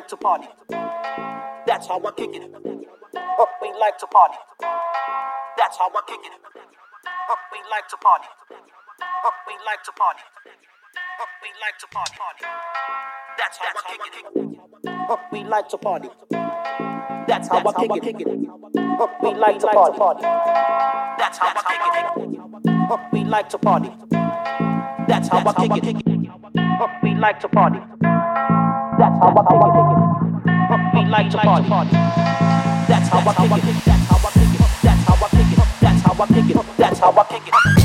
Like to party. That's how I kick it. Huh, we like to party. That's how I kick it. Huh, we like to party. Huh, we like to party. Huh, we like to party. That's how I kick it. Huh, we like to party. That's how I kick it. Huh, we like to party. That's how I kick it. Huh, we like to party. That's how I kick it. Huh, we like to party. That's how I kick it. We like to party. That's how I kick it. That's how I kick it. That's how I kick it. That's how I kick it. That's how I kick it.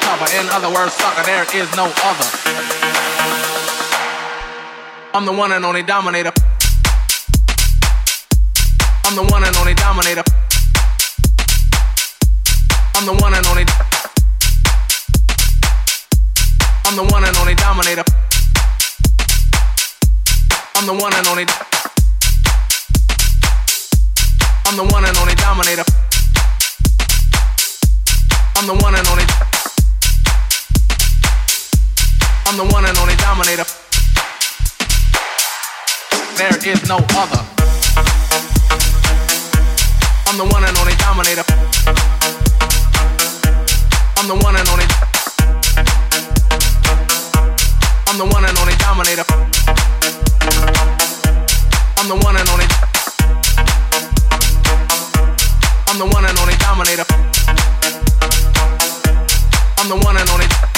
Tougher. In other words, sucker, there is no other. I'm the one and only dominator. I'm the one and only dominator. I'm the one and only. I'm the one and only dominator. I'm the one and only. I'm the one and only dominator. I'm the one and only. I'm the one and only dominator. There is no other. I'm the one and only dominator. I'm the one and only. I'm the one and only dominator. I'm the one and only. I'm the one and only dominator. I'm the one and only.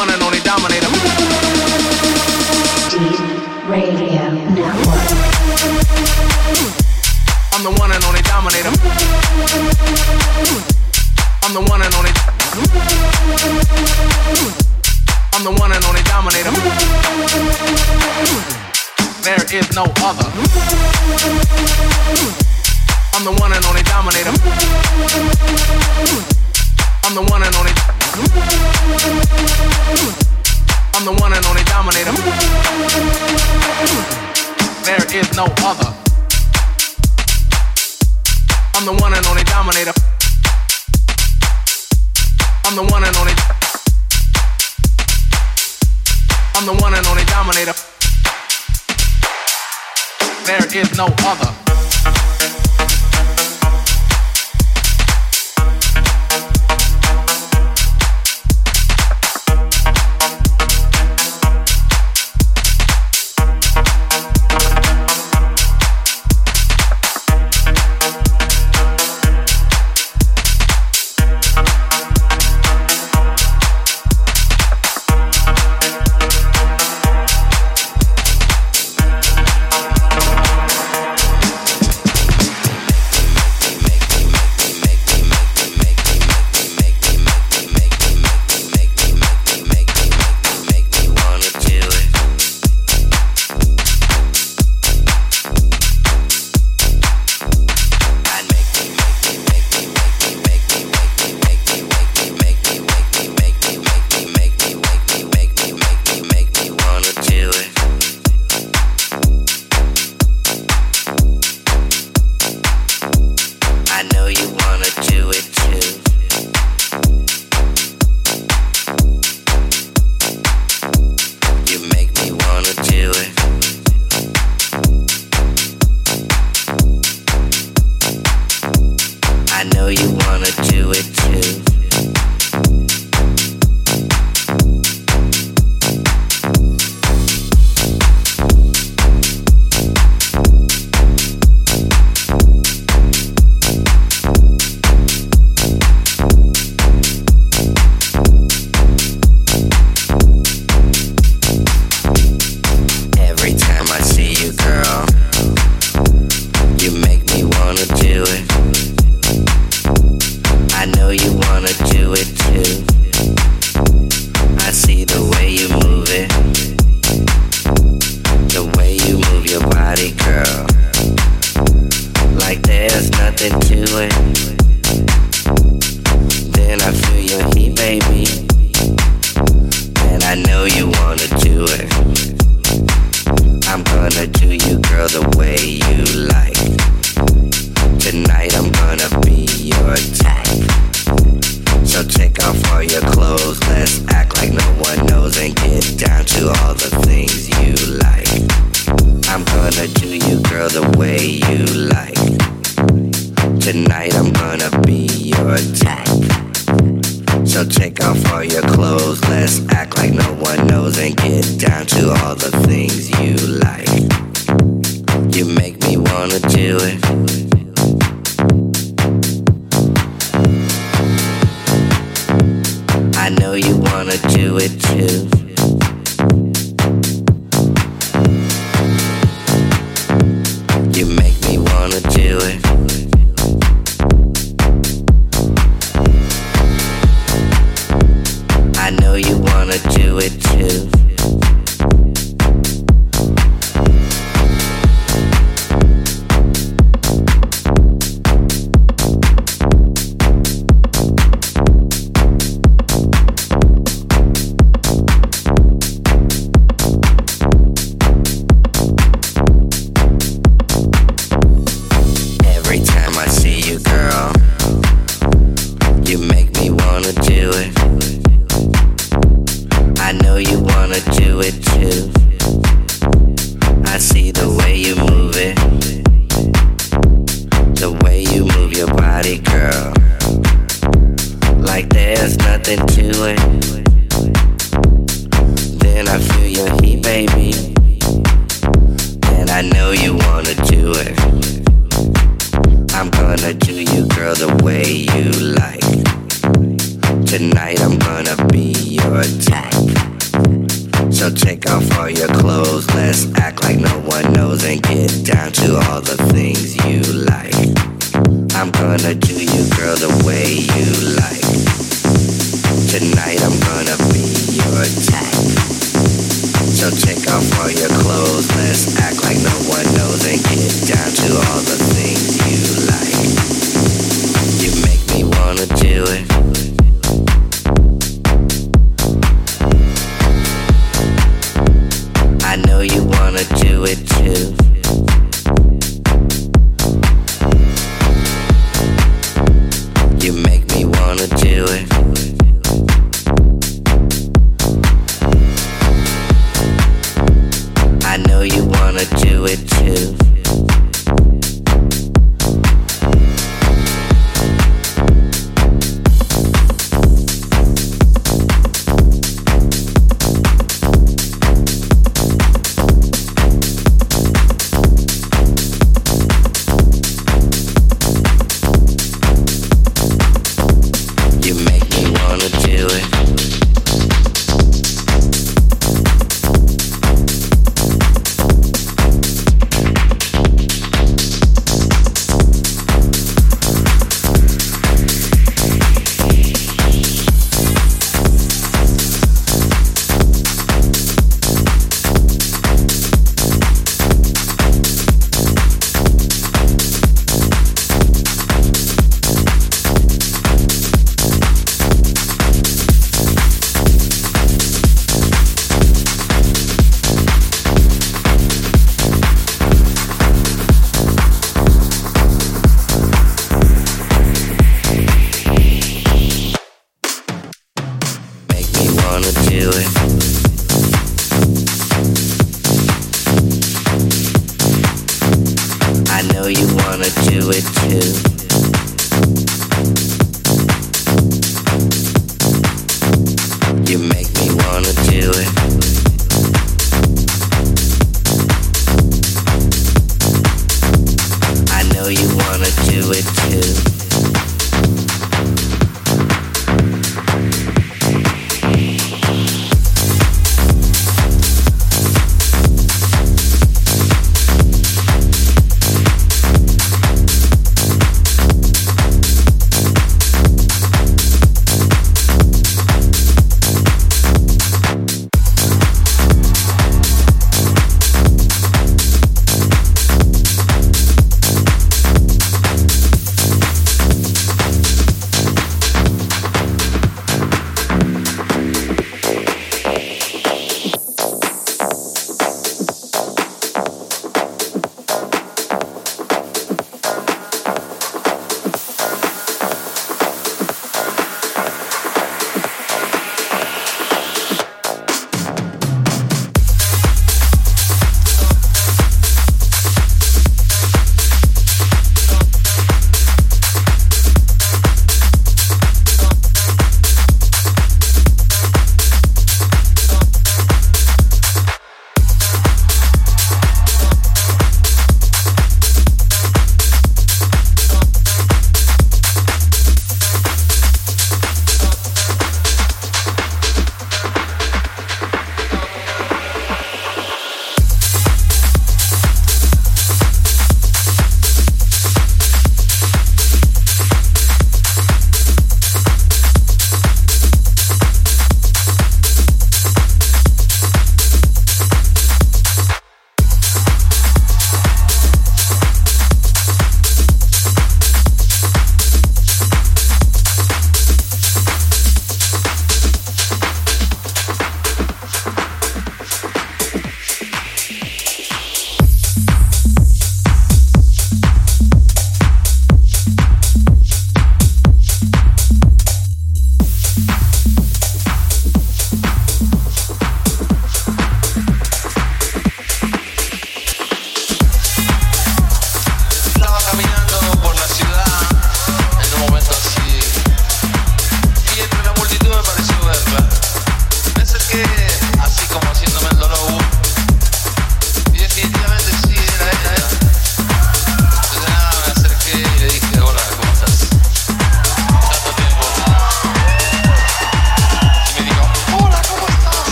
I'm one and only dominator. Deep Radio Network. I'm the one and only dominator. I'm the one and only. I'm the one and only dominator. There is no other. I'm the one and only dominator. I'm the one and only. I'm the one and only dominator. There is no other. I'm the one and only dominator. I'm the one and only. I'm the one and only dominator. There is no other. know you want